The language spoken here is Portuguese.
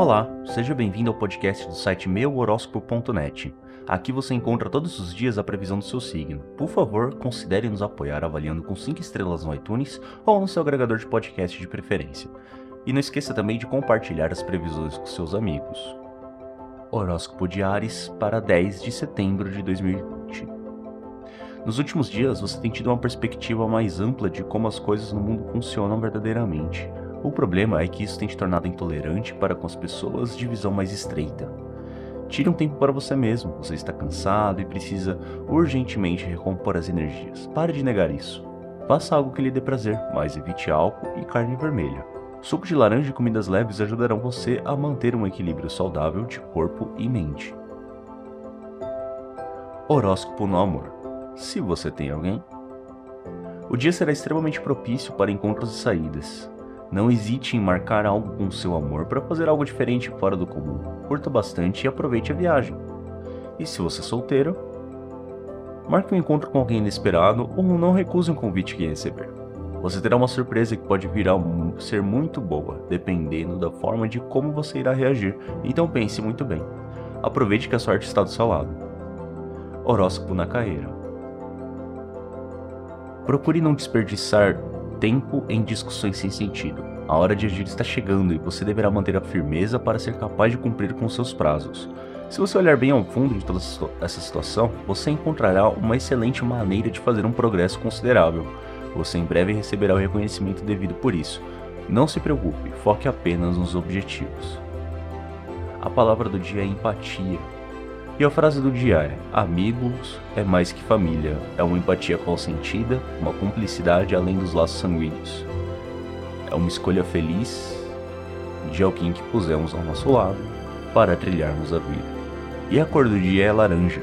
Olá, seja bem-vindo ao podcast do site meuhoróscopo.net. Aqui você encontra todos os dias a previsão do seu signo. Por favor, considere nos apoiar avaliando com 5 estrelas no iTunes ou no seu agregador de podcast de preferência. E não esqueça também de compartilhar as previsões com seus amigos. Horóscopo de Ares para 10 de setembro de 2020. Nos últimos dias, você tem tido uma perspectiva mais ampla de como as coisas no mundo funcionam verdadeiramente. O problema é que isso tem te tornado intolerante para com as pessoas de visão mais estreita. Tire um tempo para você mesmo, você está cansado e precisa urgentemente recompor as energias. Pare de negar isso. Faça algo que lhe dê prazer, mas evite álcool e carne vermelha. Suco de laranja e comidas leves ajudarão você a manter um equilíbrio saudável de corpo e mente. Horóscopo no amor. Se você tem alguém, o dia será extremamente propício para encontros e saídas. Não hesite em marcar algo com seu amor para fazer algo diferente fora do comum. Curta bastante e aproveite a viagem. E se você é solteiro, marque um encontro com alguém inesperado ou não recuse um convite que receber. Você terá uma surpresa que pode vir a ser muito boa, dependendo da forma de como você irá reagir, então pense muito bem. Aproveite que a sorte está do seu lado. Horóscopo na carreira. Procure não desperdiçar tempo em discussões sem sentido. A hora de agir está chegando e você deverá manter a firmeza para ser capaz de cumprir com seus prazos. Se você olhar bem ao fundo de toda essa situação, você encontrará uma excelente maneira de fazer um progresso considerável. Você em breve receberá o reconhecimento devido por isso. Não se preocupe, foque apenas nos objetivos. A palavra do dia é empatia. E a frase do dia é: Amigos é mais que família, é uma empatia consentida, uma cumplicidade além dos laços sanguíneos. É uma escolha feliz de alguém que pusemos ao nosso lado para trilharmos a vida. E a cor do dia é laranja.